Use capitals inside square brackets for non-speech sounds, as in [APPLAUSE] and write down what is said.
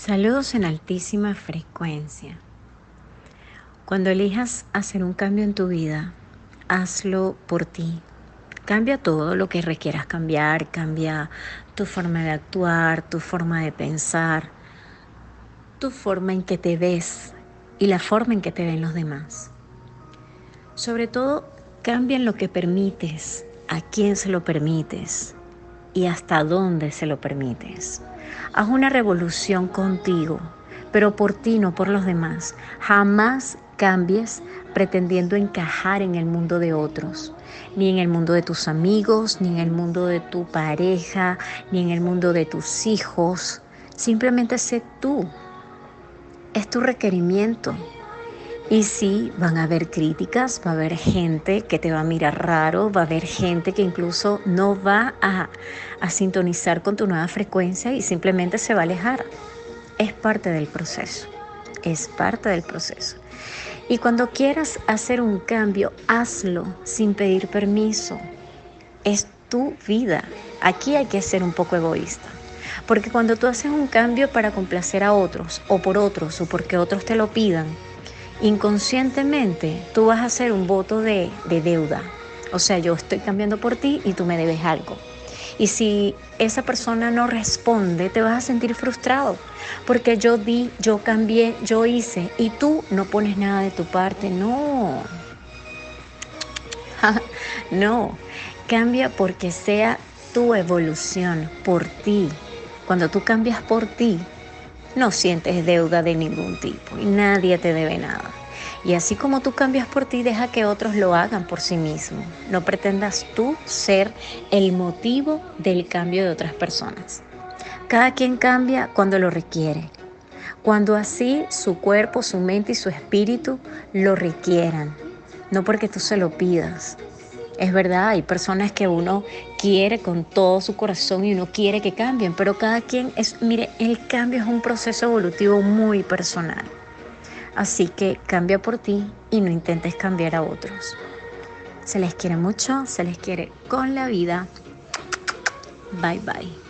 Saludos en altísima frecuencia. Cuando elijas hacer un cambio en tu vida, hazlo por ti. Cambia todo lo que requieras cambiar, cambia tu forma de actuar, tu forma de pensar, tu forma en que te ves y la forma en que te ven los demás. Sobre todo, cambia en lo que permites, a quién se lo permites y hasta dónde se lo permites. Haz una revolución contigo, pero por ti, no por los demás. Jamás cambies pretendiendo encajar en el mundo de otros, ni en el mundo de tus amigos, ni en el mundo de tu pareja, ni en el mundo de tus hijos. Simplemente sé tú. Es tu requerimiento. Y sí, van a haber críticas, va a haber gente que te va a mirar raro, va a haber gente que incluso no va a, a sintonizar con tu nueva frecuencia y simplemente se va a alejar. Es parte del proceso, es parte del proceso. Y cuando quieras hacer un cambio, hazlo sin pedir permiso. Es tu vida. Aquí hay que ser un poco egoísta. Porque cuando tú haces un cambio para complacer a otros o por otros o porque otros te lo pidan, inconscientemente tú vas a hacer un voto de, deuda. O sea, yo estoy cambiando por ti y tú me debes algo. Y si esa persona no responde, te vas a sentir frustrado. Porque yo di, yo cambié, yo hice y tú no pones nada de tu parte. No. [LAUGHS] no. Cambia porque sea tu evolución por ti. Cuando tú cambias por ti, no sientes deuda de ningún tipo y nadie te debe nada. Y así como tú cambias por ti, deja que otros lo hagan por sí mismos. No pretendas tú ser el motivo del cambio de otras personas. Cada quien cambia cuando lo requiere, cuando así su cuerpo, su mente y su espíritu lo requieran, no porque tú se lo pidas. Es verdad, hay personas que uno quiere con todo su corazón y uno quiere que cambien, pero cada quien es, mire, el cambio es un proceso evolutivo muy personal. Así que cambia por ti y no intentes cambiar a otros. Se les quiere mucho, se les quiere con la vida. Bye bye.